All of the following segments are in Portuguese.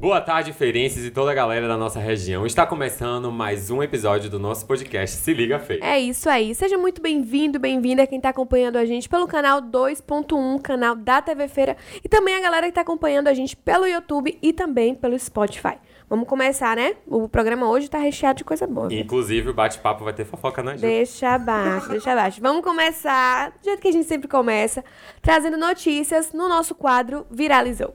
Boa tarde, feirenses e toda a galera da nossa região. Está começando mais um episódio do nosso podcast Se Liga Feira. É isso aí. Seja muito bem-vindo, bem-vinda quem está acompanhando a gente pelo canal 2.1, canal da TV Feira, e também a galera que está acompanhando a gente pelo YouTube e também pelo Spotify. Vamos começar, né? O programa hoje tá recheado de coisa boa. Inclusive, o bate-papo vai ter fofoca, né, Ju? Deixa abaixo, deixa abaixo. Vamos começar do jeito que a gente sempre começa, trazendo notícias no nosso quadro Viralizou.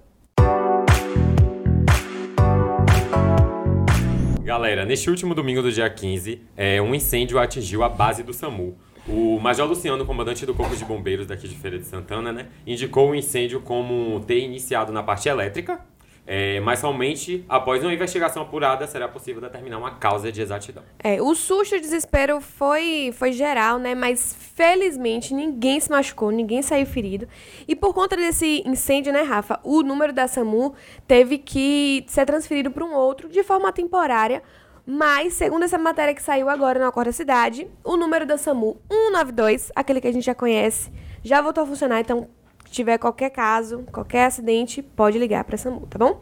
Galera, neste último domingo do dia 15, é, um incêndio atingiu a base do SAMU. O Major Luciano, comandante do Corpo de Bombeiros daqui de Feira de Santana, né, indicou o incêndio como ter iniciado na parte elétrica, é, mas somente após uma investigação apurada será possível determinar uma causa de exatidão. É, o susto e o desespero foi, foi geral, né? Mas felizmente ninguém se machucou, ninguém saiu ferido. E por conta desse incêndio, né, Rafa, o número da SAMU teve que ser transferido para um outro de forma temporária. Mas, segundo essa matéria que saiu agora no Acorda Cidade, o número da SAMU 192, aquele que a gente já conhece, já voltou a funcionar. Então, tiver qualquer caso, qualquer acidente, pode ligar para a SAMU, tá bom?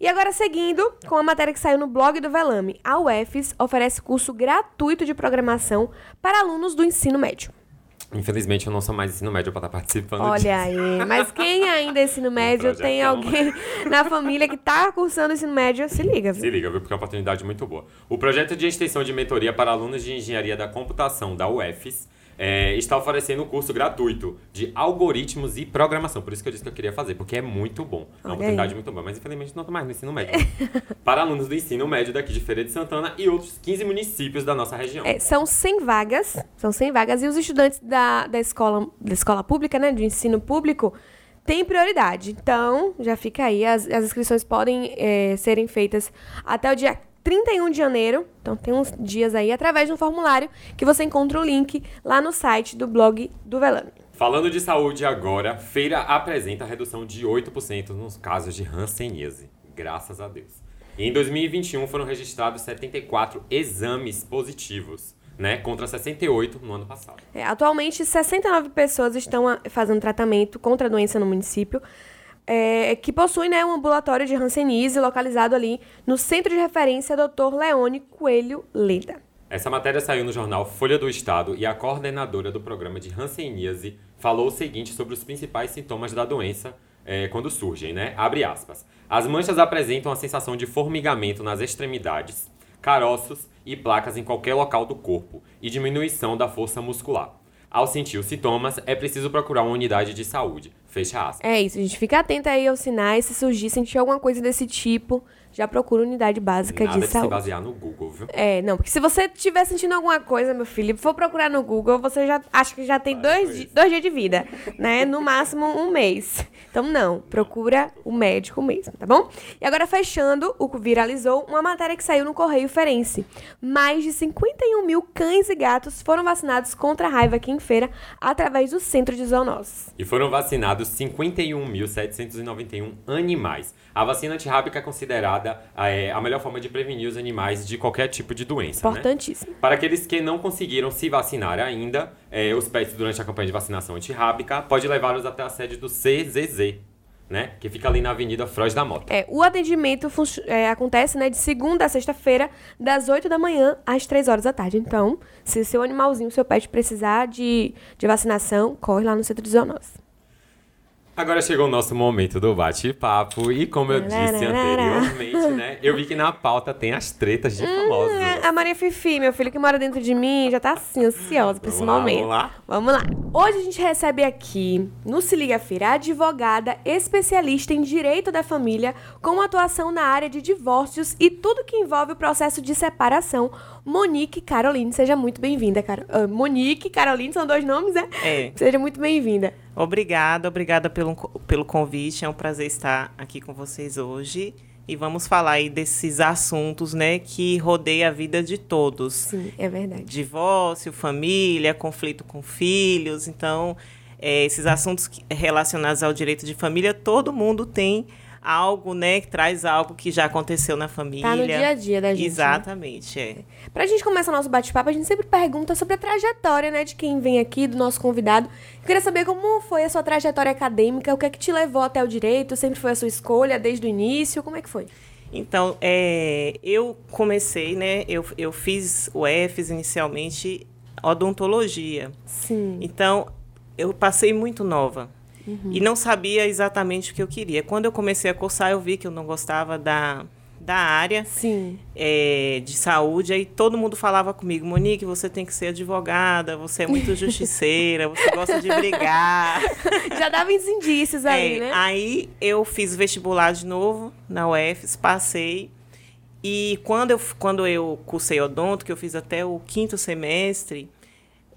E agora, seguindo com a matéria que saiu no blog do Velame, a UFES oferece curso gratuito de programação para alunos do ensino médio. Infelizmente, eu não sou mais ensino médio para estar participando disso. Olha aí, mas quem ainda é ensino médio, tem projetão. alguém na família que tá cursando ensino médio, se liga, Se viu? liga, viu? Porque é uma oportunidade muito boa. O projeto de extensão de mentoria para alunos de engenharia da computação da UFES é, está oferecendo um curso gratuito de algoritmos e programação. Por isso que eu disse que eu queria fazer, porque é muito bom. É uma oportunidade muito boa. Mas infelizmente não estou mais no ensino médio. para alunos do ensino médio daqui de Feira de Santana e outros 15 municípios da nossa região. É, são 100 vagas, são 100 vagas, e os estudantes da, da, escola, da escola pública, né, de ensino público, têm prioridade. Então, já fica aí, as, as inscrições podem é, serem feitas até o dia 31 de janeiro, então tem uns dias aí, através de um formulário que você encontra o link lá no site do blog do Velame. Falando de saúde agora, Feira apresenta redução de 8% nos casos de hanseníase. Graças a Deus. E em 2021 foram registrados 74 exames positivos, né? Contra 68 no ano passado. É, atualmente, 69 pessoas estão fazendo tratamento contra a doença no município, é, que possui né, um ambulatório de Hanseníase localizado ali no Centro de Referência Dr. Leone Coelho Leda. Essa matéria saiu no jornal Folha do Estado e a coordenadora do programa de hanseníase falou o seguinte sobre os principais sintomas da doença eh, quando surgem, né? Abre aspas. As manchas apresentam a sensação de formigamento nas extremidades, caroços e placas em qualquer local do corpo e diminuição da força muscular. Ao sentir os sintomas, é preciso procurar uma unidade de saúde. Fecha aspas. É isso, gente. Fica atenta aí aos sinais. Se surgir, sentir alguma coisa desse tipo, já procura unidade básica Nada de de se saúde. basear no Google, viu? É, não, porque se você estiver sentindo alguma coisa, meu filho, for procurar no Google, você já acha que já tem dois, di- dois dias de vida, né? No máximo um mês. Então, não, procura o médico mesmo, tá bom? E agora, fechando, o que viralizou uma matéria que saiu no Correio Ferense. Mais de 51 mil cães e gatos foram vacinados contra a raiva aqui em feira através do Centro de Zoonoses. E foram vacinados 51.791 animais. A vacina antirrábica é considerada eh, a melhor forma de prevenir os animais de qualquer tipo de doença. Né? Importantíssimo. Para aqueles que não conseguiram se vacinar ainda, eh, os pets durante a campanha de vacinação antirrábica pode levá-los até a sede do CZZ, né? Que fica ali na Avenida Froz da Mota. É, o atendimento é, acontece né, de segunda a sexta-feira, das 8 da manhã às 3 horas da tarde. Então, se seu animalzinho, seu pet precisar de, de vacinação, corre lá no centro de zoonoses. Agora chegou o nosso momento do bate-papo e como eu disse anteriormente, né? Eu vi que na pauta tem as tretas de famosos. É, a Maria Fifi, meu filho que mora dentro de mim, já tá assim, ansiosa pra esse Vamos lá, momento. vamos lá? Vamos lá. Hoje a gente recebe aqui, no Se Liga Feira, a advogada especialista em direito da família, com atuação na área de divórcios e tudo que envolve o processo de separação, Monique Caroline. Seja muito bem-vinda, Caro... ah, Monique Caroline, são dois nomes, né? É. Seja muito bem-vinda. Obrigada, obrigada pelo, pelo convite. É um prazer estar aqui com vocês hoje. E vamos falar aí desses assuntos, né, que rodeiam a vida de todos. Sim, é verdade. Divórcio, família, conflito com filhos. Então, é, esses assuntos relacionados ao direito de família, todo mundo tem algo, né, que traz algo que já aconteceu na família. Tá no dia a dia da gente. né? Exatamente, é. Pra gente começar nosso bate-papo, a gente sempre pergunta sobre a trajetória, né, de quem vem aqui, do nosso convidado. Eu queria saber como foi a sua trajetória acadêmica, o que é que te levou até o direito, sempre foi a sua escolha desde o início, como é que foi? Então, é, eu comecei, né, eu, eu fiz o EFES inicialmente odontologia. Sim. Então, eu passei muito nova. E não sabia exatamente o que eu queria. Quando eu comecei a cursar, eu vi que eu não gostava da, da área Sim. é, de saúde. Aí todo mundo falava comigo, Monique, você tem que ser advogada, você é muito justiceira, você gosta de brigar. Já dava uns indícios aí, É, né? Aí eu fiz vestibular de novo na UFS, passei. E quando eu, quando eu cursei odonto, que eu fiz até o quinto semestre,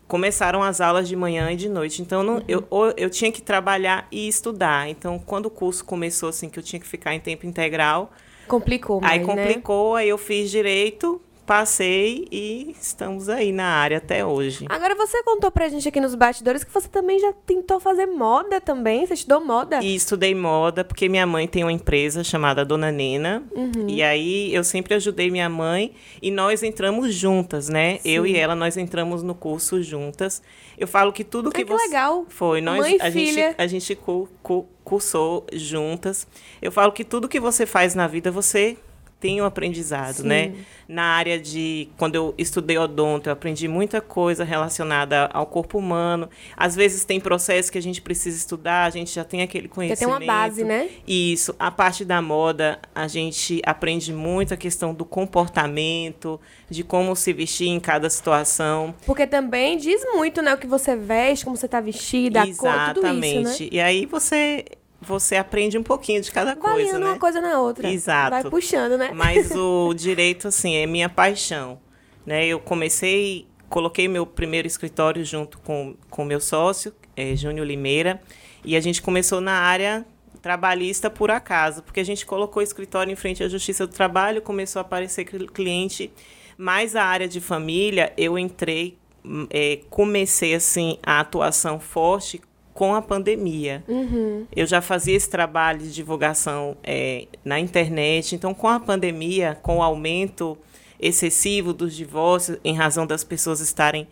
começaram as aulas de manhã e de noite. Então, não, eu, ou eu tinha que trabalhar e estudar. Então, quando o curso começou, assim, que eu tinha que ficar em tempo integral, Complicou mais, aí né? complicou, aí eu fiz direito, passei e estamos aí na área até hoje. Agora, você contou pra gente aqui nos bastidores que você também já tentou fazer moda também, você estudou moda? E estudei moda, porque minha mãe tem uma empresa chamada Dona Nena. Uhum. E aí eu sempre ajudei minha mãe e nós entramos juntas, né? Eu e ela, nós entramos no curso juntas. Eu falo que tudo que Ai, que você. legal. Foi, nós Mãe e a filha. gente, a gente cu- cu- cursou juntas. Eu falo que tudo que você faz na vida, você tem um aprendizado, Sim. né? Na área de. Quando eu estudei odonto, eu aprendi muita coisa relacionada ao corpo humano. Às vezes tem processos que a gente precisa estudar, a gente já tem aquele Já conhecimento. tem uma base, né? Isso. A parte da moda, a gente aprende muito a questão do comportamento, de como se vestir em cada situação. Porque também diz muito, né, o que você veste, como você tá vestida, a cor, tudo Exatamente. isso, né? E aí você você aprende um pouquinho de cada Vai coisa, né? uma coisa na outra. Exato. Vai puxando, né? Mas o direito, assim, é minha paixão. Né? Eu comecei, coloquei meu primeiro escritório junto com o meu sócio, é, Júnior Limeira, e a gente começou na área trabalhista por acaso, porque a gente colocou o escritório em frente à Justiça do Trabalho, começou a aparecer cl- cliente, mas a área de família, eu entrei, hum, é, comecei, assim, a atuação forte com a pandemia. Uhum. Eu já fazia esse trabalho de divulgação é, na internet. Então, com a pandemia, com o aumento excessivo dos divórcios, em razão das pessoas estarem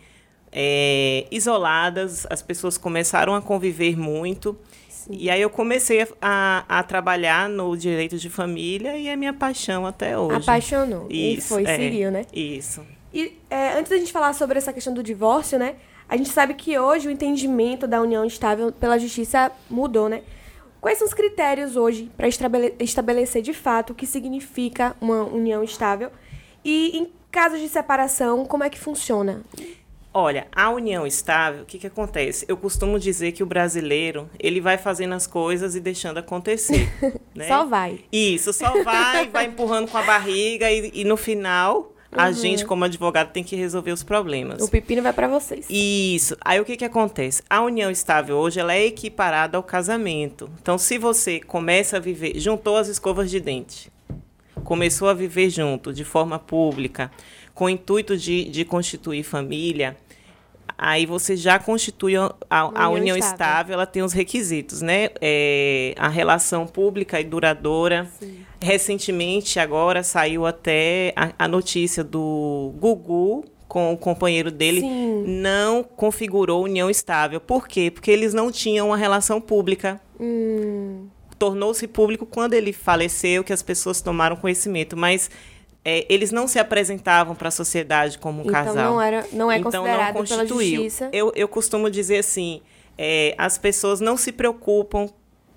é, isoladas, as pessoas começaram a conviver muito. E aí eu comecei a, a, trabalhar no direito de família e é minha paixão até hoje. Apaixonou. e Isso, foi, é, seguiu, né? Isso. E é, antes da gente falar sobre essa questão do divórcio, né? A gente sabe que hoje o entendimento da união estável pela justiça mudou, né? Quais são os critérios hoje para estabelecer de fato o que significa uma união estável? E em casos de separação, como é que funciona? Olha, a união estável, o que, que acontece? Eu costumo dizer que o brasileiro, ele vai fazendo as coisas e deixando acontecer. né? Só vai. Isso, só vai, vai empurrando com a barriga e, e no final, a gente, como advogado, tem que resolver os problemas. O pepino vai para vocês. Isso. Aí o que, que acontece? A união estável hoje ela é equiparada ao casamento. Então, se você começa a viver, juntou as escovas de dente, começou a viver junto, de forma pública, com o intuito de, de constituir família, aí você já constitui a, a- União união estável. estável. ela tem os requisitos, né? É, a relação pública e duradoura. Recentemente, agora, saiu até a, a notícia do Gugu com o companheiro dele Sim. não configurou união estável. Por quê? Porque eles não tinham uma relação pública. Hum, Tornou-se público quando ele faleceu, que as pessoas tomaram conhecimento, mas é, eles não se apresentavam para a sociedade como um então casal. não, era, não é Então, considerado pela constituiu. Eu, eu costumo dizer assim, é, as pessoas não se preocupam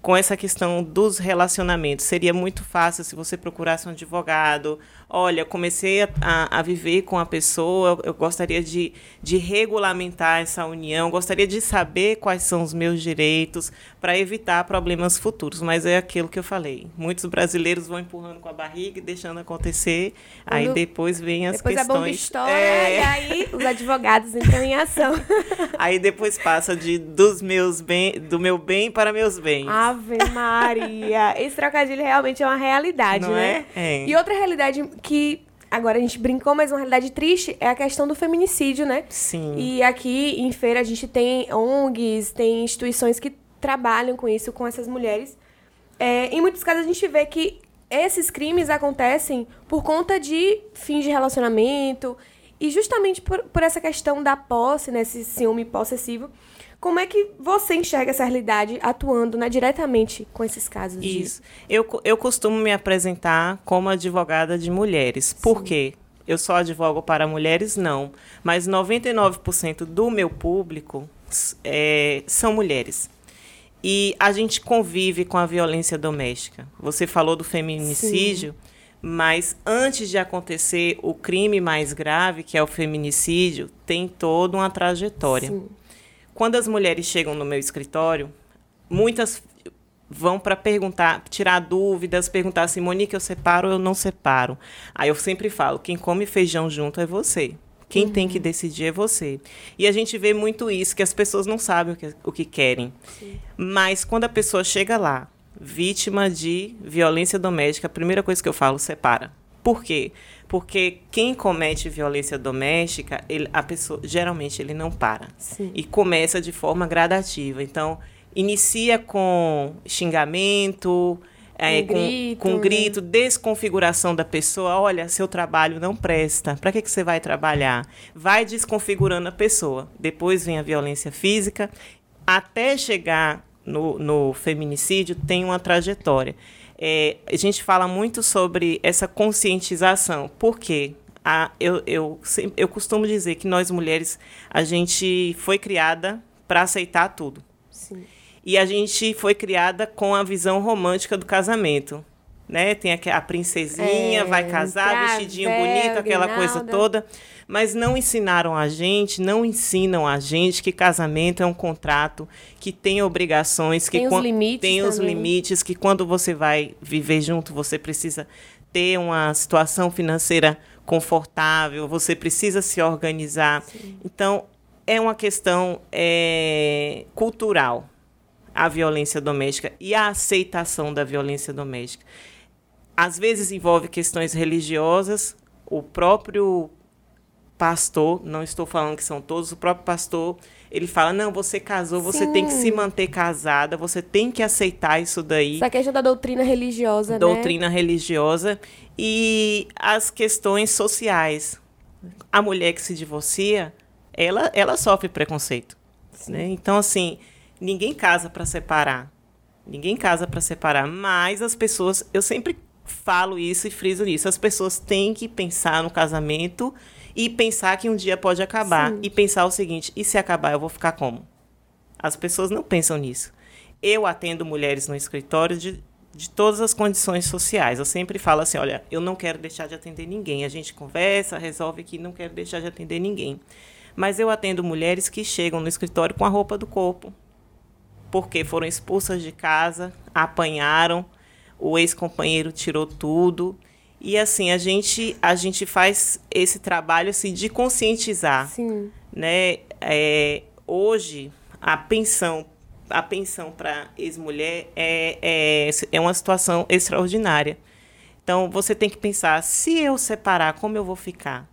com essa questão dos relacionamentos. Seria muito fácil se você procurasse um advogado. Olha, comecei a, a, a viver com a pessoa, eu, gostaria de, de regulamentar essa união, gostaria de saber quais são os meus direitos para evitar problemas futuros. Mas é aquilo que eu falei. Muitos brasileiros vão empurrando com a barriga e deixando acontecer. aí Quando- depois vem as Depois a questões. bomba estoura É. e aí os advogados entram em ação. Aí depois passa de dos meus bem, do meu bem para meus bens. Ave Maria! Esse trocadilho realmente é uma realidade, Não né? é? É. E outra realidade que agora a gente brincou, mas uma realidade triste é a questão do feminicídio, né? Sim. E aqui em feira a gente tem ONGs, tem instituições que trabalham com isso, com essas mulheres. é, em muitos casos a gente vê que esses crimes acontecem por conta de fins de relacionamento e justamente por, por essa questão da posse, né, esse ciúme possessivo. Como é que você enxerga essa realidade atuando né, diretamente com esses casos? De... Isso. Eu, eu costumo me apresentar como advogada de mulheres. Sim. Por quê? Eu só advogo para mulheres? Não. Mas 99% do meu público é, são mulheres. E a gente convive com a violência doméstica. Você falou do feminicídio, Sim. mas antes de acontecer o crime mais grave, que é o feminicídio, tem toda uma trajetória. Sim. Quando as mulheres chegam no meu escritório, muitas vão para perguntar, tirar dúvidas, perguntar assim, Monique, eu separo ou eu não separo? Aí eu sempre falo, quem come feijão junto é você. Quem uhum. tem que decidir é você. E a gente vê muito isso, que as pessoas não sabem o que, o que querem. Sim. Mas quando a pessoa chega lá, vítima de violência doméstica, a primeira coisa que eu falo, separa. Por quê? Porque quem comete violência doméstica, ele, a pessoa geralmente ele não para. Sim. E começa de forma gradativa. Então, inicia com xingamento, é, com, grito, com grito, né? desconfiguração da pessoa. Olha, seu trabalho não presta. Para que, que você vai trabalhar? Vai desconfigurando a pessoa. Depois vem a violência física. Até chegar no, no feminicídio, tem uma trajetória. É, a gente fala muito sobre essa conscientização. Por quê? A, eu, eu, eu costumo dizer que nós mulheres, a gente foi criada para aceitar tudo. Sim. E a gente foi criada com a visão romântica do casamento. Né? Tem a, a princesinha, é, vai casar, vestidinho bonito, aquela coisa toda. Mas não ensinaram a gente, não ensinam a gente que casamento é um contrato que tem obrigações, que tem os limites, tem os limites que quando você vai viver junto, você precisa ter uma situação financeira confortável, você precisa se organizar. Sim. Então, é uma questão é, cultural a violência doméstica e a aceitação da violência doméstica. Às vezes envolve questões religiosas, o próprio pastor, não estou falando que são todos, o próprio pastor, ele fala: "Não, você casou, você Sim. tem que se manter casada, você tem que aceitar isso daí". Essa questão da doutrina religiosa, doutrina né? religiosa e as questões sociais. A mulher que se divorcia, ela ela sofre preconceito, né? Então assim, Ninguém casa para separar. Ninguém casa para separar, mas as pessoas, eu sempre falo isso e friso nisso, as pessoas têm que pensar no casamento e pensar que um dia pode acabar Sim. e pensar o seguinte, e se acabar eu vou ficar como? As pessoas não pensam nisso. Eu atendo mulheres no escritório de, de todas as condições sociais. Eu sempre falo assim, olha, eu não quero deixar de atender ninguém. A gente conversa, resolve que não quero deixar de atender ninguém. Mas eu atendo mulheres que chegam no escritório com a roupa do corpo, porque foram expulsas de casa, apanharam, o ex-companheiro tirou tudo. E assim, a gente, a gente faz esse trabalho assim, de conscientizar. Sim. Né? É, hoje, a pensão a pensão para ex-mulher é, é, é uma situação extraordinária. Então, você tem que pensar, se eu separar, como eu vou ficar?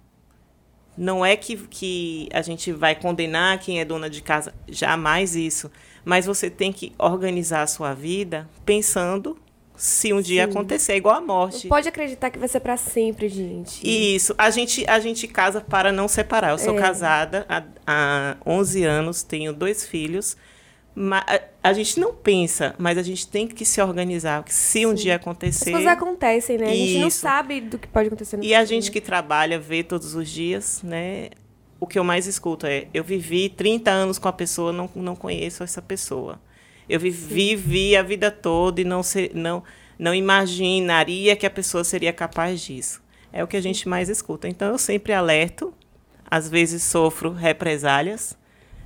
Não é que, que a gente vai condenar quem é dona de casa, jamais isso mas você tem que organizar a sua vida pensando se um dia Sim. acontecer, igual a morte. Não pode acreditar que vai ser para sempre, gente. Isso. A gente, a gente casa para não separar. Eu sou é. casada há, há 11 anos, tenho dois filhos. A, a, gente não pensa, mas a gente tem que se organizar. Se um Sim. dia acontecer. As coisas acontecem, né? A gente não sabe do que pode acontecer no E a gente que trabalha, vê todos os dias, né? o que eu mais escuto é: eu vivi 30 anos com a pessoa, não, não conheço essa pessoa. Eu vivi, vi a vida toda e não, se, não, não imaginaria que a pessoa seria capaz disso. É o que a gente mais escuta. Então, eu sempre alerto, às vezes sofro represálias,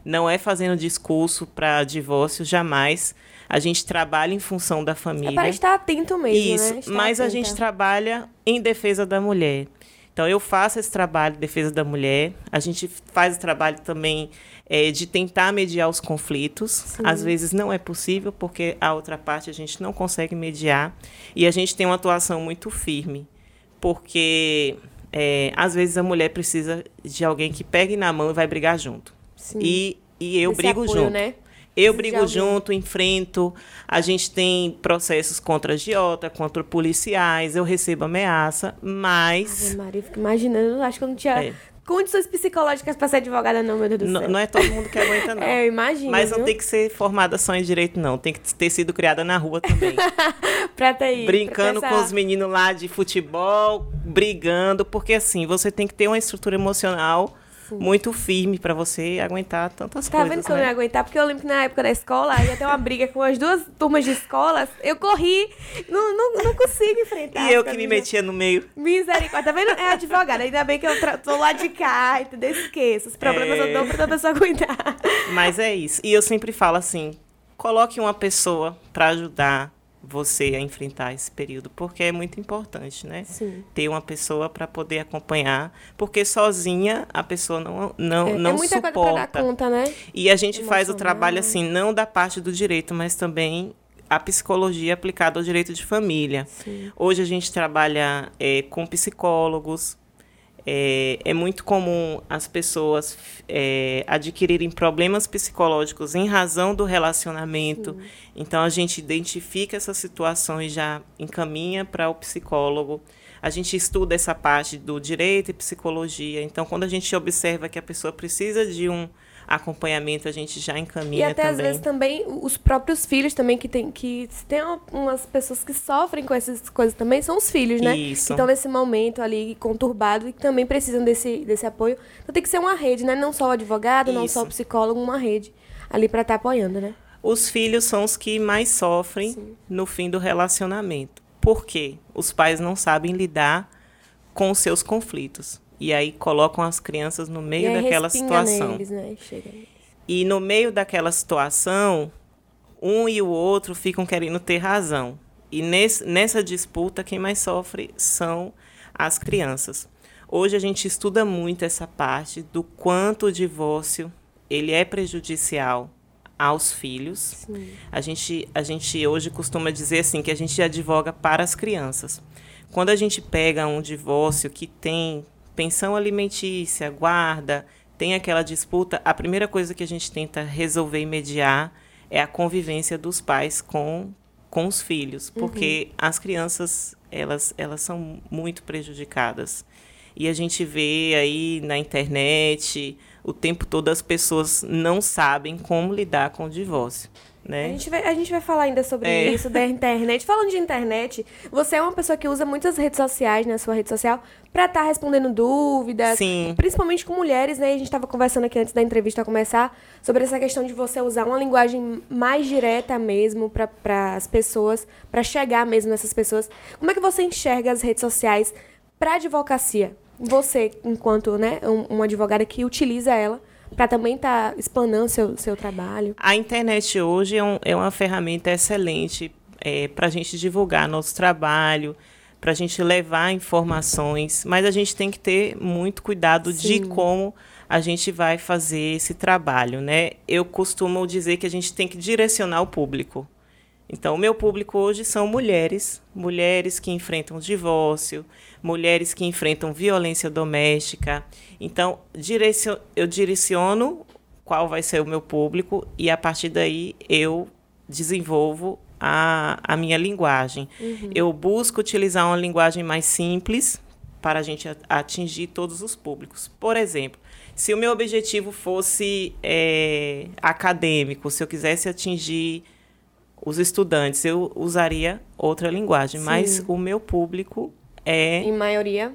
não é fazendo discurso para divórcio, jamais. A gente trabalha em função da família. É para estar atento mesmo, Isso, né? mas atenta. a gente trabalha em defesa da mulher. Então, eu faço esse trabalho de defesa da mulher. A gente faz o trabalho também é, de tentar mediar os conflitos. Sim. Às vezes não é possível, porque a outra parte a gente não consegue mediar. E a gente tem uma atuação muito firme, porque é, às vezes a mulher precisa de alguém que pegue na mão e vai brigar junto. Sim. E, e eu Esse brigo apoio, junto. Né? Eu brigo junto, enfrento. A gente tem processos contra a agiota, contra policiais. Eu recebo ameaça, mas. Ave Maria, fico imaginando. Acho que eu não tinha é. Condições psicológicas para ser advogada, não, meu Deus do céu. Não, é todo mundo que aguenta, não. é, eu imagino. Mas não viu? tem que ser formada só em direito, não. Tem que ter sido criada na rua também. pra ter Brincando com os meninos lá de futebol, brigando, porque assim, você tem que ter uma estrutura emocional muito firme para você aguentar tantas tá coisas. Tá vendo que né? eu não ia aguentar? Porque eu lembro que na época da escola ia ter uma briga com as duas turmas de escolas. Eu corri, não, não, não consigo enfrentar. E eu que me metia no meio. Misericórdia. Tá vendo? É advogada. Ainda bem que eu tô lá de cá, entendeu? Esqueça. Os problemas é... eu dou pra outra pessoa aguentar. Mas é isso. E eu sempre falo assim: coloque uma pessoa para ajudar você a enfrentar esse período, porque é muito importante, né? Sim. Ter uma pessoa para poder acompanhar, porque sozinha a pessoa não não é, não é muita suporta. Coisa dar conta, né? E a gente faz o trabalho assim, não da parte do direito, mas também a psicologia aplicada ao direito de família. Sim. Hoje a gente trabalha é, com psicólogos, é, é muito comum as pessoas é, adquirirem problemas psicológicos em razão do relacionamento. Sim. Então, a gente identifica essas situações, já encaminha para o psicólogo. A gente estuda essa parte do direito e psicologia. Então, quando a gente observa que a pessoa precisa de um acompanhamento a gente já encaminha e até também. às vezes também os próprios filhos também que tem que tem umas pessoas que sofrem com essas coisas também são os filhos né Isso. que estão nesse momento ali conturbado e que também precisam desse desse apoio então tem que ser uma rede né não só o advogado Isso. não só o psicólogo uma rede ali para estar tá apoiando né os filhos são os que mais sofrem Sim. no fim do relacionamento por quê os pais não sabem lidar com os seus conflitos e aí colocam as crianças no meio daquela situação. Neles, né? E no meio daquela situação, um e o outro ficam querendo ter razão. E nesse, nessa disputa, quem mais sofre são as crianças. Hoje a gente estuda muito essa parte do quanto o divórcio ele é prejudicial aos filhos. Sim. A gente, a gente hoje costuma dizer assim que a gente advoga para as crianças. Quando a gente pega um divórcio que tem pensão alimentícia, guarda, tem aquela disputa, a primeira coisa que a gente tenta resolver e mediar é a convivência dos pais com, com os filhos, porque uhum. as crianças elas, elas são muito prejudicadas. E a gente vê aí na internet o tempo todo as pessoas não sabem como lidar com o divórcio. Né? A, gente vai, a gente vai falar ainda sobre é. isso da internet. Falando de internet, você é uma pessoa que usa muitas redes sociais na sua rede social para estar tá respondendo dúvidas, Sim. principalmente com mulheres, né? A gente estava conversando aqui antes da entrevista começar sobre essa questão de você usar uma linguagem mais direta mesmo para as pessoas, para chegar mesmo nessas pessoas. Como é que você enxerga as redes sociais para advocacia? Você, enquanto né, um, uma advogada que utiliza ela para também estar tá explanando seu seu trabalho. A internet hoje é, um, é uma ferramenta excelente é, para a gente divulgar nosso trabalho, para a gente levar informações, mas a gente tem que ter muito cuidado Sim. de como a gente vai fazer esse trabalho, né? Eu costumo dizer que a gente tem que direcionar o público. Então, o meu público hoje são mulheres, mulheres que enfrentam divórcio, mulheres que enfrentam violência doméstica. Então, eu direciono qual vai ser o meu público e a partir daí eu desenvolvo a, a minha linguagem. Uhum. Eu busco utilizar uma linguagem mais simples para a gente atingir todos os públicos. Por exemplo, se o meu objetivo fosse é, acadêmico, se eu quisesse atingir os estudantes, eu usaria outra linguagem, Sim. mas o meu público é. Em maioria,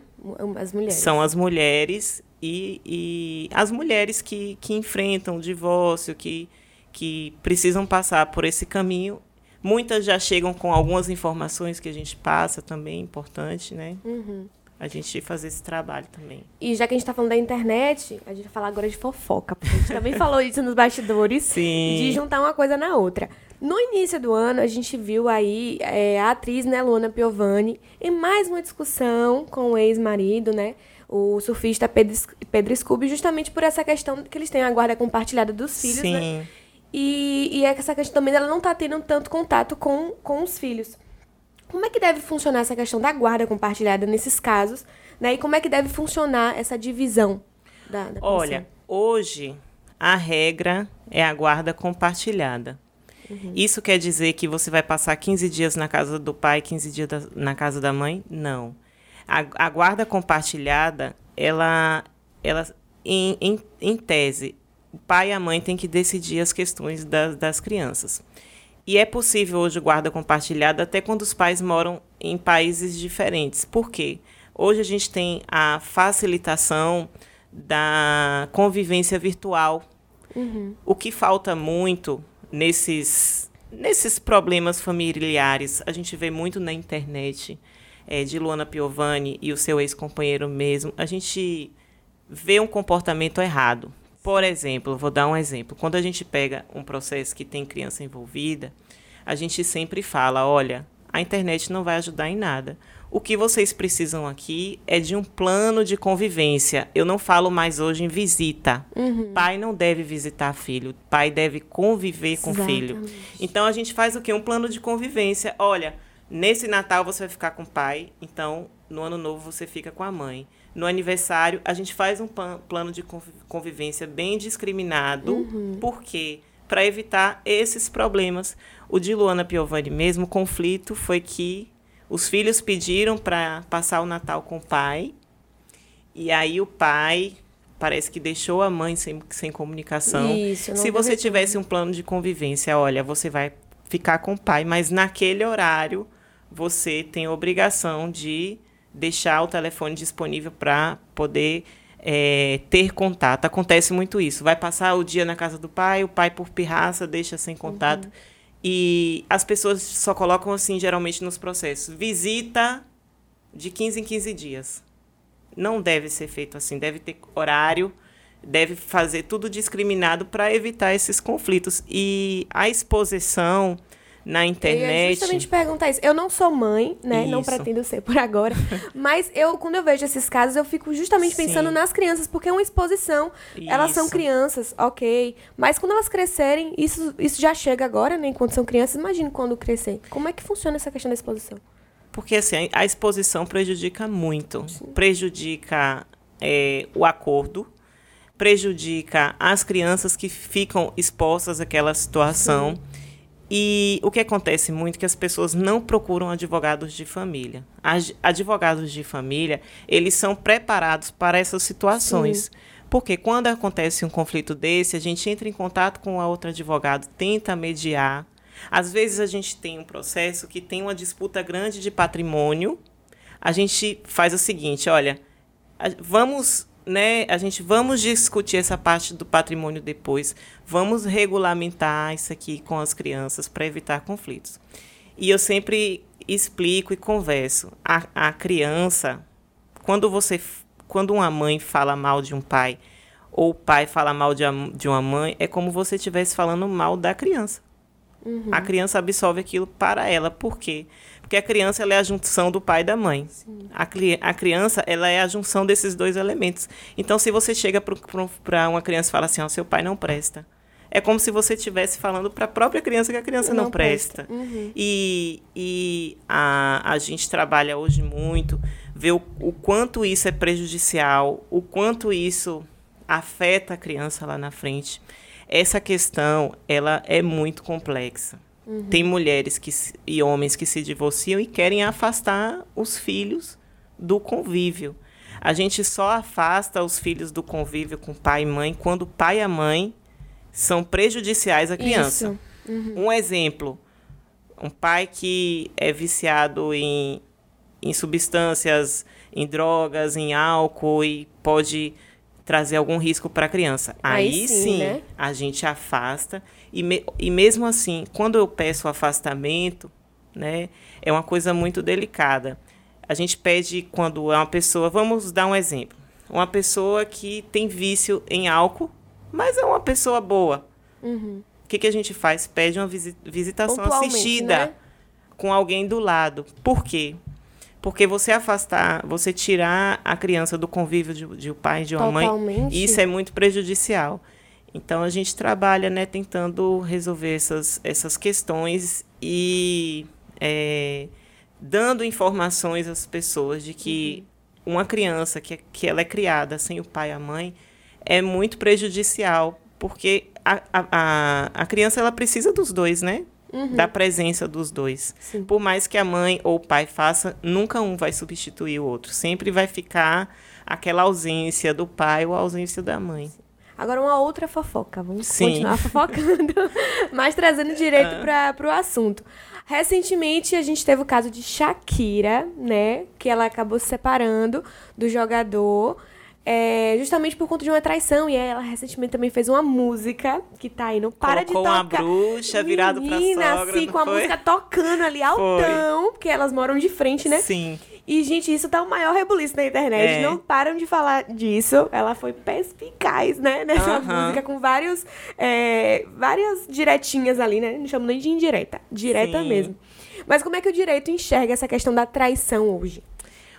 as mulheres. São as mulheres e, e as mulheres que, que enfrentam o divórcio, que, que precisam passar por esse caminho. Muitas já chegam com algumas informações que a gente passa também, importante, né? Uhum. A gente fazer esse trabalho também. E já que a gente está falando da internet, a gente vai falar agora de fofoca, porque a gente também falou isso nos bastidores, Sim. de juntar uma coisa na outra. No início do ano, a gente viu aí é, a atriz, né, Luana Piovani, em mais uma discussão com o ex-marido, né, o surfista Pedro, Pedro Scooby, justamente por essa questão que eles têm a guarda compartilhada dos filhos, Sim. né? E, e essa questão também dela não tá tendo tanto contato com, com os filhos. Como é que deve funcionar essa questão da guarda compartilhada nesses casos, né? E como é que deve funcionar essa divisão da, da Olha, hoje a regra é a guarda compartilhada. Uhum. Isso quer dizer que você vai passar 15 dias na casa do pai, 15 dias da, na casa da mãe? Não. A, a guarda compartilhada, ela, ela em, em, em tese, o pai e a mãe têm que decidir as questões das, das crianças. E é possível hoje guarda compartilhada até quando os pais moram em países diferentes. Por quê? Hoje a gente tem a facilitação da convivência virtual. Uhum. O que falta muito nesses, nesses problemas familiares, a gente vê muito na internet, é, de Luana Piovani e o seu ex-companheiro mesmo, a gente vê um comportamento errado. Por exemplo, vou dar um exemplo. Quando a gente pega um processo que tem criança envolvida, a gente sempre fala: olha, a internet não vai ajudar em nada. O que vocês precisam aqui é de um plano de convivência. Eu não falo mais hoje em visita. Uhum. Pai não deve visitar filho, pai deve conviver com Exatamente. filho. Então a gente faz o quê? Um plano de convivência. Olha, nesse Natal você vai ficar com o pai, então no ano novo você fica com a mãe. No aniversário, a gente faz um plano de convivência bem discriminado. Uhum. Por quê? Para evitar esses problemas. O de Luana Piovani mesmo, o conflito foi que os filhos pediram para passar o Natal com o pai. E aí o pai parece que deixou a mãe sem, sem comunicação. Isso, Se você tivesse um plano de convivência, olha, você vai ficar com o pai, mas naquele horário você tem a obrigação de deixar o telefone disponível para poder é, ter contato. Acontece muito isso. Vai passar o dia na casa do pai, o pai, por pirraça, deixa sem contato. Uhum. E as pessoas só colocam assim, geralmente, nos processos. Visita de 15 em 15 dias. Não deve ser feito assim, deve ter horário, deve fazer tudo discriminado para evitar esses conflitos. E a exposição na internet. Eu justamente perguntar isso. Eu não sou mãe, né? Isso. Não pretendo ser por agora. mas eu, quando eu vejo esses casos, eu fico justamente Sim. pensando nas crianças, porque é uma exposição. Isso. Elas são crianças, ok. Mas quando elas crescerem, isso, isso já chega agora, né? Enquanto são crianças, imagine quando crescer. Como é que funciona essa questão da exposição? Porque assim, a exposição prejudica muito. Sim. Prejudica é, o acordo, prejudica as crianças que ficam expostas àquela situação. Sim e o que acontece muito é que as pessoas não procuram advogados de família. As, advogados de família, eles são preparados para essas situações. Sim. Porque quando acontece um conflito desse, a gente entra em contato com a outra advogado, tenta mediar. Às vezes a gente tem um processo que tem uma disputa grande de patrimônio. A gente faz o seguinte, olha, vamos né, a gente vamos discutir essa parte do patrimônio depois, vamos regulamentar isso aqui com as crianças para evitar conflitos. E eu sempre explico e converso. A, a criança, quando você, quando uma mãe fala mal de um pai ou o pai fala mal de, de uma mãe, é como você estivesse falando mal da criança. Uhum. A criança absorve aquilo para ela. Por quê? Porque a criança ela é a junção do pai e da mãe. A, a, criança ela é a junção desses dois elementos. Então, se você chega para uma criança e fala assim, oh, seu pai não presta, é como se você estivesse falando para a própria criança que a criança não, não presta. presta. Uhum. E, e a, a gente trabalha hoje muito, vê o, o quanto isso é prejudicial, o quanto isso afeta a criança lá na frente. Essa questão ela é muito complexa. Uhum. Tem mulheres que, e homens que se divorciam e querem afastar os filhos do convívio. A gente só afasta os filhos do convívio com pai e mãe quando o pai e a mãe são prejudiciais à criança. Uhum. Um exemplo: um pai que é viciado em, em substâncias, em drogas, em álcool e pode trazer algum risco para a criança. Aí, Aí sim, sim né? a gente afasta. E, me, e mesmo assim, quando eu peço afastamento, né, é uma coisa muito delicada. A gente pede quando é uma pessoa, vamos dar um exemplo, uma pessoa que tem vício em álcool, mas é uma pessoa boa. Uhum. O que, que a gente faz? Pede uma visitação assistida né? com alguém do lado. Por quê? Porque você afastar, você tirar a criança do convívio de, de um pai e de uma Totalmente. mãe, isso é muito prejudicial. Então a gente trabalha, né, tentando resolver essas, essas questões e é, dando informações às pessoas de que uhum. uma criança que, que ela é criada sem o pai e a mãe é muito prejudicial porque a, a, a, a criança ela precisa dos dois, né? Da presença dos dois. Sim. Por mais que a mãe ou o pai faça, nunca um vai substituir o outro. Sempre vai ficar aquela ausência do pai ou a ausência da mãe. Agora uma outra fofoca. Vamos Sim. continuar fofocando, mas trazendo direito Ah. para o assunto. Recentemente a gente teve o caso de Shakira, né? Que ela acabou se separando do jogador. É, justamente por conta de uma traição. E ela recentemente também fez uma música que tá aí, não para Colocou de tocar. bruxa virado pra Menina, sogra, assim, com a foi? música tocando ali altão, porque elas moram de frente, né? Sim. E, gente, isso tá o maior rebuliço na internet. É. Não param de falar disso. Ela foi perspicaz, né? Nessa música, com vários, é, várias diretinhas ali, né? Não chamo nem de indireta. Direta Sim. mesmo. Mas como é que o direito enxerga essa questão da traição hoje?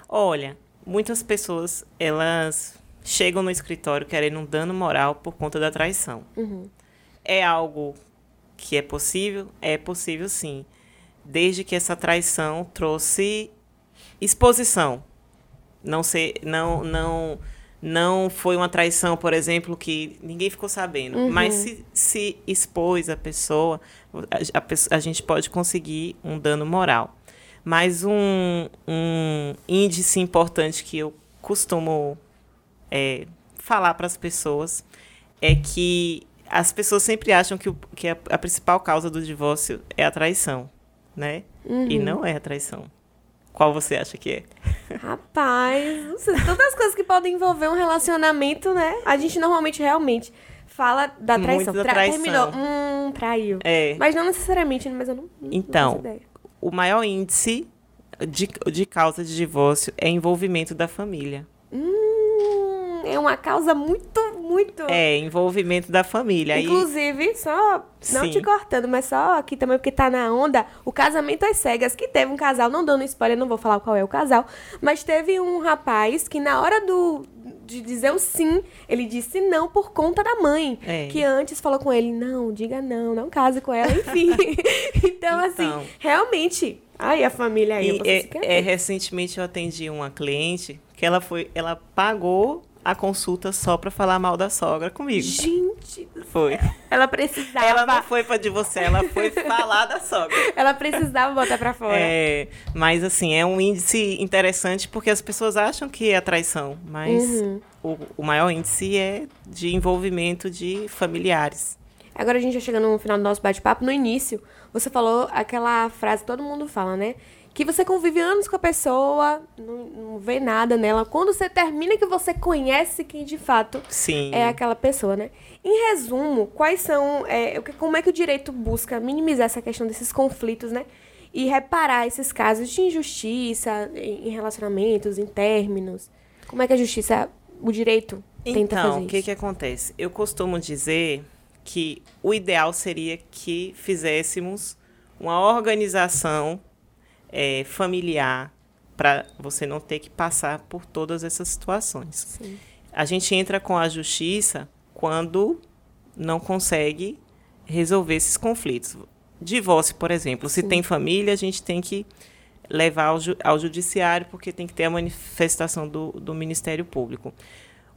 Olha, muitas pessoas, elas chegam no escritório querendo um dano moral por conta da traição. É algo que é possível? É possível sim. Desde que essa traição trouxe exposição. Não sei, não, não, não foi uma traição, por exemplo, que ninguém ficou sabendo. Mas se, se expôs a pessoa, a, a a gente pode conseguir um dano moral. Mas um, um índice importante que eu costumo é, falar para as pessoas é que as pessoas sempre acham que, o- que a, a principal causa do divórcio é a traição, né? E não é a traição. Qual você acha que é? Rapaz, não sei, tantas coisas que podem envolver um relacionamento, né? A gente normalmente realmente fala da traição. da Tra- traição. Terminou, hum, traiu. É. Mas não necessariamente, mas eu não, não Então, ideia. O maior índice de, de causa de divórcio é envolvimento da família. É uma causa muito, muito. É, envolvimento da família. Aí, Inclusive, só, não Sim. te cortando, mas só aqui também, porque tá na onda, o casamento às cegas, que teve um casal, não dando spoiler, não vou falar qual é o casal, mas teve um rapaz que na hora do de dizer o sim, ele disse não por conta da mãe, É. que antes falou com ele, não, diga não, não case com ela, enfim. então, assim, Então. realmente, ai, a família aí, e é, ficar é, recentemente eu atendi uma cliente que ela foi, ela pagou a consulta só pra falar mal da sogra comigo. Gente, Foi. ela precisava, Ela não foi pra de você, ela foi falar da sogra. ela precisava botar pra fora. É, mas assim, é um índice interessante porque as pessoas acham que é traição, mas Uhum. o, o maior índice é de envolvimento de familiares. Agora a gente já chegando no final do nosso bate-papo. No início, você falou aquela frase que todo mundo fala, né? Que você convive anos com a pessoa, não, não vê nada nela. Quando você termina que você conhece quem de fato Sim. é aquela pessoa, né? Em resumo, quais são. é, como é que o direito busca minimizar essa questão desses conflitos, né? E reparar esses casos de injustiça em relacionamentos, em términos. Como é que a justiça, o direito, tenta Então, fazer o que que acontece? Eu costumo dizer que o ideal seria que fizéssemos uma organização eh, familiar para você não ter que passar por todas essas situações. Sim. A gente entra com a justiça quando não consegue resolver esses conflitos. Divórcio, por exemplo, se tem família, a gente tem que levar ao, ju- ao judiciário porque tem que ter a manifestação do, do Ministério Público.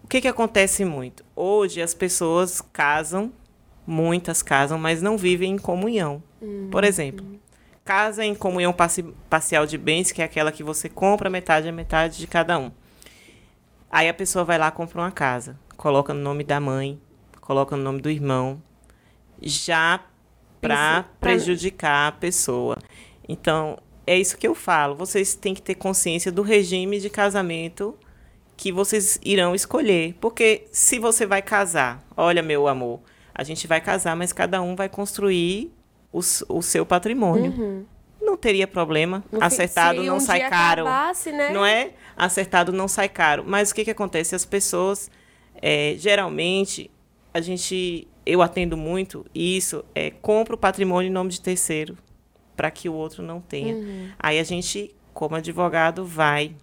O que, que acontece muito? Hoje as pessoas casam, muitas casam, mas não vivem em comunhão. Por exemplo, casa em comunhão parci- parcial de bens, que é aquela que você compra metade a metade de cada um. Aí a pessoa vai lá compra uma casa, coloca no nome da mãe, coloca no nome do irmão, já para pra- prejudicar a pessoa. Então, é isso que eu falo. Vocês têm que ter consciência do regime de casamento que vocês irão escolher. Porque se você vai casar, olha, meu amor, a gente vai casar, mas cada um vai construir o, o seu patrimônio. Não teria problema. Uhum. No fim, Acertado se não um sai caro. acabasse, né? Não é? Acertado não sai caro. Mas o que, que acontece? As pessoas, é, geralmente, a gente. Eu atendo muito isso, é compra o patrimônio em nome de terceiro, para que o outro não tenha. Uhum. Aí a gente, como advogado, vai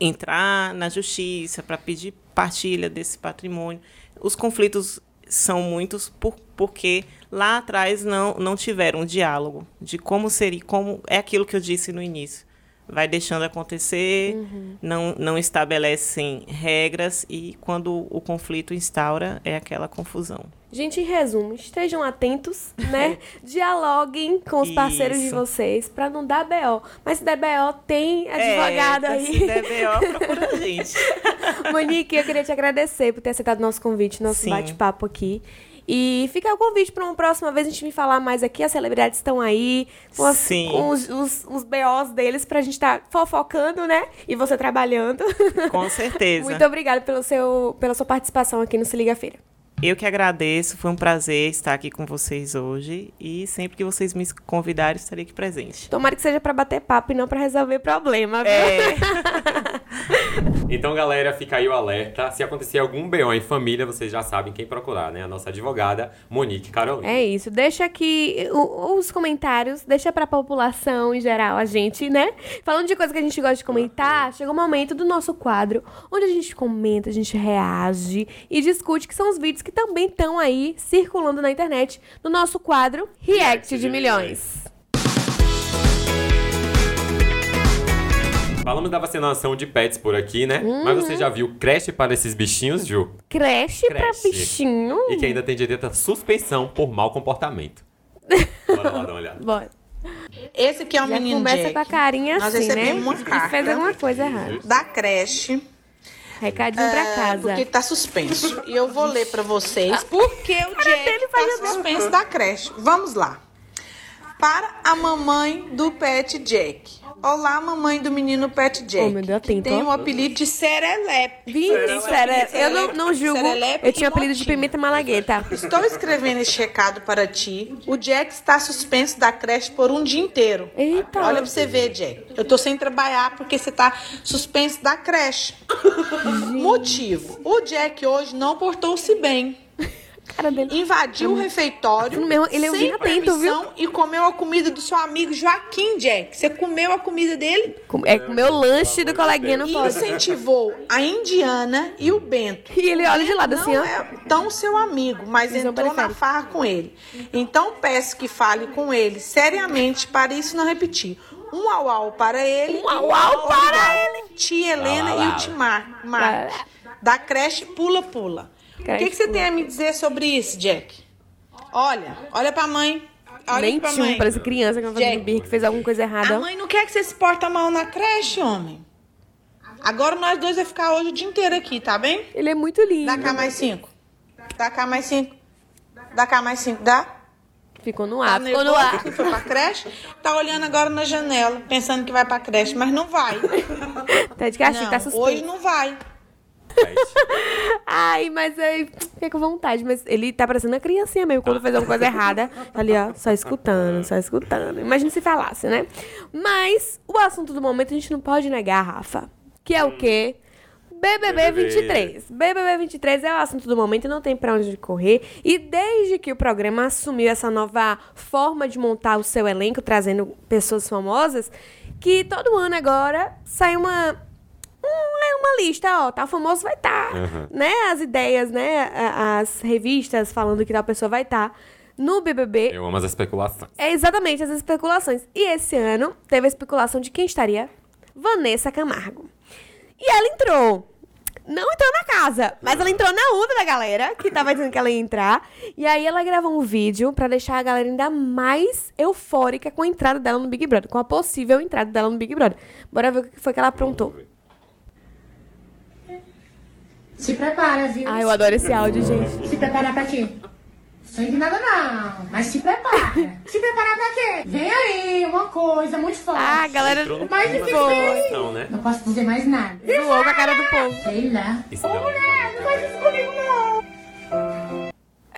entrar na justiça para pedir partilha desse patrimônio. Os conflitos são muitos por, porque lá atrás não, não tiveram um diálogo de como seria, como é aquilo que eu disse no início. vai deixando acontecer, não, não estabelecem regras e quando o conflito instaura é aquela confusão. Gente, em resumo, estejam atentos, né? Dialoguem com os parceiros de Isso. vocês pra não dar BO. Mas se der BO, tem advogado é, aí. Se der BO, procura a gente. Monique, eu queria te agradecer por ter aceitado o nosso convite, nosso bate-papo aqui. E fica o convite para uma próxima vez a gente vir falar mais aqui. As celebridades estão aí, com, as- Sim. com os, os, os BOs deles, pra gente estar fofocando, né? E você trabalhando. Com certeza. Muito obrigada pelo seu, pela sua participação aqui no Se Liga Feira. Eu que agradeço, foi um prazer estar aqui com vocês hoje e sempre que vocês me convidarem estarei aqui presente. Tomara que seja pra bater papo e não pra resolver problema, viu? É, Então, galera, fica aí o alerta. Se acontecer algum BO em família, vocês já sabem quem procurar, né? A nossa advogada, Monique Carolina. É isso. Deixa aqui os comentários, deixa pra população em geral, a gente, né? Falando de coisa que a gente gosta de comentar, chegou o momento do nosso quadro, onde a gente comenta, a gente reage e discute, que são os vídeos que também estão aí circulando na internet, no nosso quadro React de Milhões. Falamos da vacinação de pets por aqui, né? Mas você já viu creche para esses bichinhos, Ju? Creche, pra Creche. bichinho. E que ainda tem direito a suspensão por mau comportamento. Bora lá dar uma olhada. Bora. Esse aqui é o Já menino começa Jack. com a carinha Nós assim, né? uma carta. fez alguma coisa errada. Da creche. Recadinho pra é, casa. Porque tá suspenso. E eu vou ler pra vocês porque o Jack dele tá suspenso da creche. Vamos lá. Para a mamãe do Pet Jack. Olá, mamãe do menino Pet Jack. Oh, meu Deus, atento, tem o apelido de Serelepe. Vixe, sério, eu não, não julgo. Serelepe Eu tinha apelido de pimenta malagueta. Estou escrevendo este recado para ti. O Jack está suspenso da creche por um dia inteiro. Eita. Olha pra você ver, Jack. Eu tô sem trabalhar porque você tá suspenso da creche. Motivo: o Jack hoje não portou-se bem. Cara dele. Invadiu o refeitório ele é sem atento, viu? permissão e comeu a comida do seu amigo Joaquim, Jack. Você comeu a comida dele É comer o lanche do coleguinha e pode. incentivou a Indiana e o Bento. E ele olha de lado não assim, ó. é tão seu amigo, mas Visão entrou na farra com ele. Então peço que fale com ele seriamente para isso não repetir. Um au au para ele. Um au au para ele. Tia Helena e o Timar. Mar, da creche Pula Pula. O que, que você tem a me dizer sobre isso, Jack? Olha, olha pra mãe. Olha Nem pra mãe. parece criança que vai fazer Jack. birra, que fez alguma coisa errada. A mãe não quer que você se porta mal na creche, homem. Agora nós dois vamos ficar hoje o dia inteiro aqui, tá bem? Ele é muito lindo. Dá cá mais cinco. Dá cá mais cinco. Dá cá mais cinco. Dá? Ficou no Tá ar, ficou no ar. que foi pra creche? Tá olhando agora na janela, pensando que vai pra creche, mas não vai. Tá de castigo, Não, tá suspenso. hoje não vai. Ai, mas aí fiquei com vontade. Mas ele tá parecendo uma criancinha mesmo. Quando fez alguma coisa errada, tá ali, ó, só escutando, só escutando. Imagina se falasse, né? Mas o assunto do momento a gente não pode negar, Rafa. Que é o quê? BBB 23. BBB 23 é o assunto do momento e não tem pra onde correr. E desde que o programa assumiu essa nova forma de montar o seu elenco, trazendo pessoas famosas, que todo ano agora sai uma um- uma lista, ó, tal famoso vai estar, Uhum. né? As ideias, né? As revistas falando que tal pessoa vai estar no BBB. Eu amo as especulações. É exatamente as especulações. E esse ano teve a especulação de quem estaria? Vanessa Camargo. E ela entrou. Não entrou na casa, mas ela entrou na onda da galera, que tava dizendo que ela ia entrar. E aí ela gravou um vídeo pra deixar a galera ainda mais eufórica com a entrada dela no Big Brother, com a possível entrada dela no Big Brother. Bora ver o que foi que ela aprontou. Se prepara, viu? Ah, eu adoro esse áudio, gente. Se prepara pra quê? Sou indignada não, mas se prepara. se preparar pra quê? Vem aí, uma coisa muito forte. Ah, galera Mas clima que foi? especulação, né? Não posso dizer mais nada. zoou com a cara do povo. Sei lá. Deu uma- Não faz isso comigo não.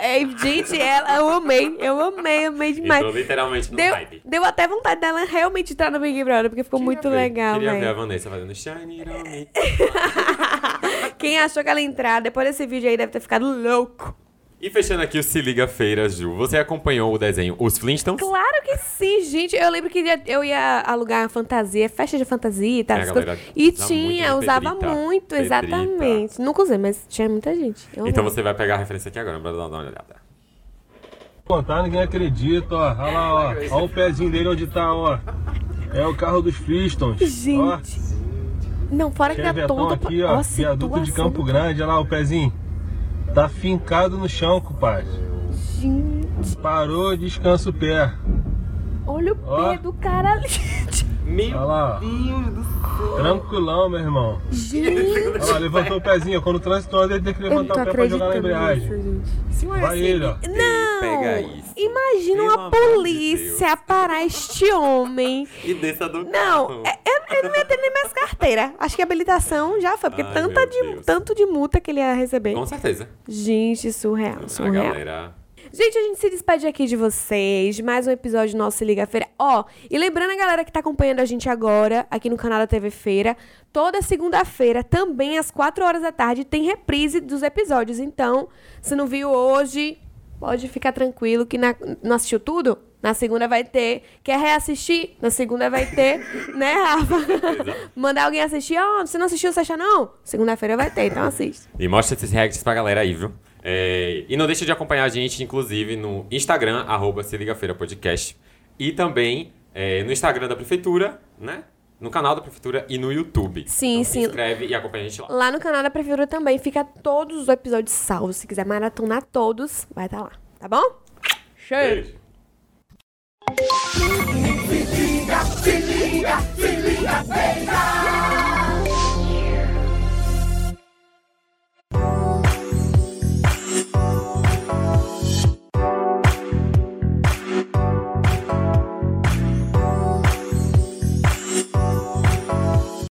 É, gente, ela, eu amei, eu amei, amei demais. Entrou literalmente no Deu, hype. deu até vontade dela realmente entrar no Big Brother, porque ficou muito legal, Queria ver a. Vanessa fazendo me. Quem achou que ela ia entrar, depois desse vídeo aí, deve ter ficado louco. E fechando aqui o Se Liga Feira, Ju. Você acompanhou o desenho Os Flintstones? Claro que sim, gente. Eu lembro que eu ia alugar fantasia, festa de fantasia e tal. É, galera. E tinha, muito, né? usava Pedrita. muito, Pedrita. exatamente. Nunca usei, mas tinha muita gente. Eu Então amava. você vai pegar a referência aqui agora, pra dar uma olhada. contar, ninguém acredita, ó. Olha lá, ó. Olha o pezinho dele onde tá, ó. É o carro dos Flintstones. Ó, Gente. Não, fora que tá Chevetão todo... aqui, ó. Ó, Viaduto de. Campo Grande. Olha lá o pezinho. Tá fincado no chão, compadre. Gente, Parou, descansa o pé. olha o Ó. pé do cara ali. Meu Olha lá. Deus do céu. Tranquilão, meu irmão. Gente. Olha lá, levantou o pezinho. Quando o trânsito anda, ele tem que levantar tô o pé pra jogar na embreagem. nisso, gente. Vai ele, ó. Não! Pega isso. Imagina Pelo uma amor de polícia parar este homem. E desça do Não, carro. é- eu, eu não ia ter nem mais carteira. Acho que a habilitação já foi, porque Ai, tanta de, Deus. tanto de multa que ele ia receber. Com certeza. Gente, surreal, A surreal. galera. Gente, a gente se despede aqui de vocês, mais um episódio do nosso Se Liga Feira. Ó, e lembrando a galera que tá acompanhando a gente agora, aqui no canal da TV Feira, toda segunda-feira, também às 4 horas da tarde, tem reprise dos episódios. Então, se não viu hoje, pode ficar tranquilo que na- não assistiu tudo? Na segunda vai ter. Quer reassistir? Na segunda vai ter, né, Rafa? Mandar alguém assistir. Ó, você não assistiu Sexta, não? Segunda-feira vai ter, então assiste. E mostra esses reacts pra galera aí, viu? É, e não deixe de acompanhar a gente, inclusive, no Instagram, arroba Se Liga Feira Podcast. E também é, no Instagram da Prefeitura, né? No canal da Prefeitura e no YouTube. Sim, então, sim. Se inscreve e acompanha a gente lá. Lá no canal da Prefeitura também fica todos os episódios salvos. Se quiser maratonar todos, vai estar tá lá. Tá bom? Cheio! Se liga, se liga, se liga!